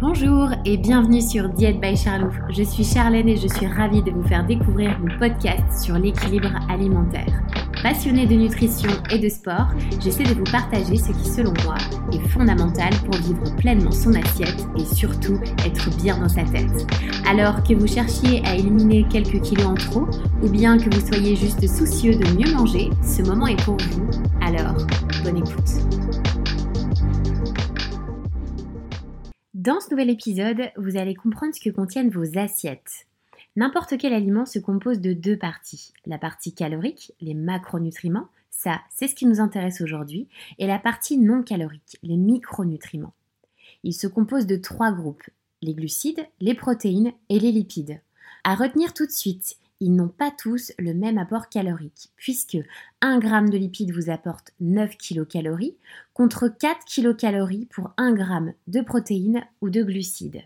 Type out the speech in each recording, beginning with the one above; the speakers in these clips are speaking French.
Bonjour et bienvenue sur Diète by Charlouf. Je suis Charlène et je suis ravie de vous faire découvrir mon podcast sur l'équilibre alimentaire. Passionnée de nutrition et de sport, j'essaie de vous partager ce qui, selon moi, est fondamental pour vivre pleinement son assiette et surtout être bien dans sa tête. Alors que vous cherchiez à éliminer quelques kilos en trop ou bien que vous soyez juste soucieux de mieux manger, ce moment est pour vous. Alors, bonne écoute. Dans ce nouvel épisode, vous allez comprendre ce que contiennent vos assiettes. N'importe quel aliment se compose de deux parties. La partie calorique, les macronutriments, ça c'est ce qui nous intéresse aujourd'hui, et la partie non calorique, les micronutriments. Il se compose de trois groupes, les glucides, les protéines et les lipides. À retenir tout de suite, ils n'ont pas tous le même apport calorique, puisque 1 g de lipides vous apporte 9 kcal, contre 4 kcal pour 1 g de protéines ou de glucides.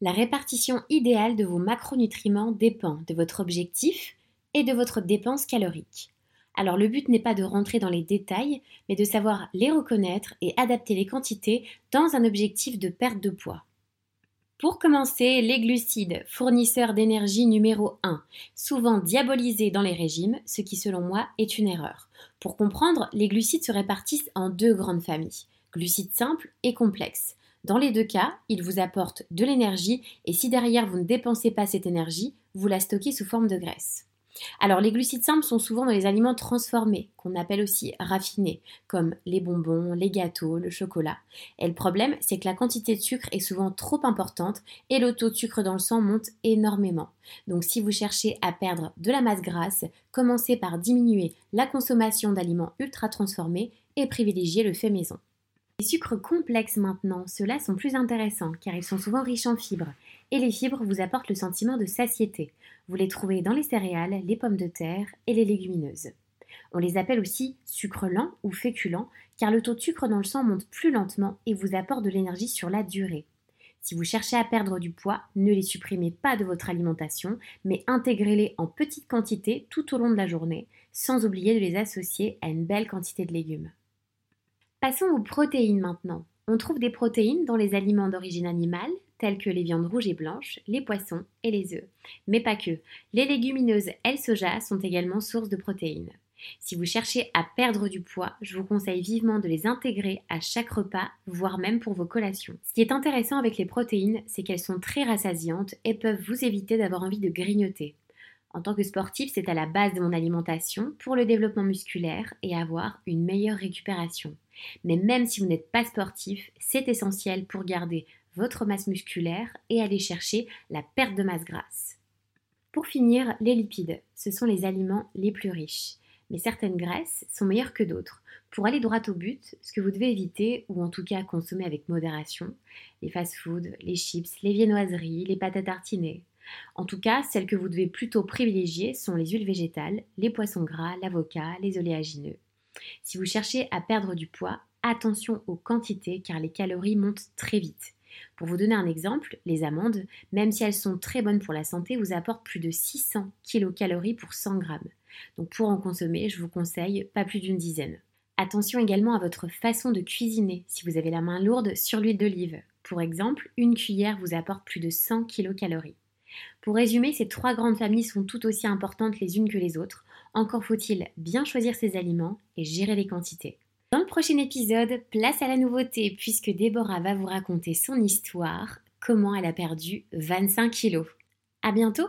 La répartition idéale de vos macronutriments dépend de votre objectif et de votre dépense calorique. Alors le but n'est pas de rentrer dans les détails, mais de savoir les reconnaître et adapter les quantités dans un objectif de perte de poids. Pour commencer, les glucides, fournisseurs d'énergie numéro 1, souvent diabolisés dans les régimes, ce qui selon moi est une erreur. Pour comprendre, les glucides se répartissent en deux grandes familles, glucides simples et complexes. Dans les deux cas, ils vous apportent de l'énergie et si derrière vous ne dépensez pas cette énergie, vous la stockez sous forme de graisse. Alors les glucides simples sont souvent dans les aliments transformés, qu'on appelle aussi raffinés, comme les bonbons, les gâteaux, le chocolat. Et le problème, c'est que la quantité de sucre est souvent trop importante et le taux de sucre dans le sang monte énormément. Donc si vous cherchez à perdre de la masse grasse, commencez par diminuer la consommation d'aliments ultra transformés et privilégier le fait maison. Les sucres complexes maintenant, ceux-là sont plus intéressants car ils sont souvent riches en fibres et les fibres vous apportent le sentiment de satiété. Vous les trouvez dans les céréales, les pommes de terre et les légumineuses. On les appelle aussi sucre lent ou féculents car le taux de sucre dans le sang monte plus lentement et vous apporte de l'énergie sur la durée. Si vous cherchez à perdre du poids, ne les supprimez pas de votre alimentation, mais intégrez-les en petites quantités tout au long de la journée, sans oublier de les associer à une belle quantité de légumes. Passons aux protéines maintenant. On trouve des protéines dans les aliments d'origine animale, tels que les viandes rouges et blanches, les poissons et les œufs. Mais pas que. Les légumineuses et le soja sont également source de protéines. Si vous cherchez à perdre du poids, je vous conseille vivement de les intégrer à chaque repas, voire même pour vos collations. Ce qui est intéressant avec les protéines, c'est qu'elles sont très rassasiantes et peuvent vous éviter d'avoir envie de grignoter. En tant que sportif, c'est à la base de mon alimentation pour le développement musculaire et avoir une meilleure récupération. Mais même si vous n'êtes pas sportif, c'est essentiel pour garder votre masse musculaire et aller chercher la perte de masse grasse. Pour finir, les lipides, ce sont les aliments les plus riches. Mais certaines graisses sont meilleures que d'autres. Pour aller droit au but, ce que vous devez éviter, ou en tout cas consommer avec modération, les fast-foods, les chips, les viennoiseries, les pâtes à. En tout cas, celles que vous devez plutôt privilégier sont les huiles végétales, les poissons gras, l'avocat, les oléagineux. Si vous cherchez à perdre du poids, attention aux quantités car les calories montent très vite. Pour vous donner un exemple, les amandes, même si elles sont très bonnes pour la santé, vous apportent plus de 600 kcal pour 100 g. Donc pour en consommer, je vous conseille pas plus d'une dizaine. Attention également à votre façon de cuisiner si vous avez la main lourde sur l'huile d'olive. Pour exemple, une cuillère vous apporte plus de 100 kcal. Pour résumer, ces trois grandes familles sont tout aussi importantes les unes que les autres. Encore faut-il bien choisir ses aliments et gérer les quantités. Dans le prochain épisode, place à la nouveauté puisque Déborah va vous raconter son histoire, comment elle a perdu 25 kilos. À bientôt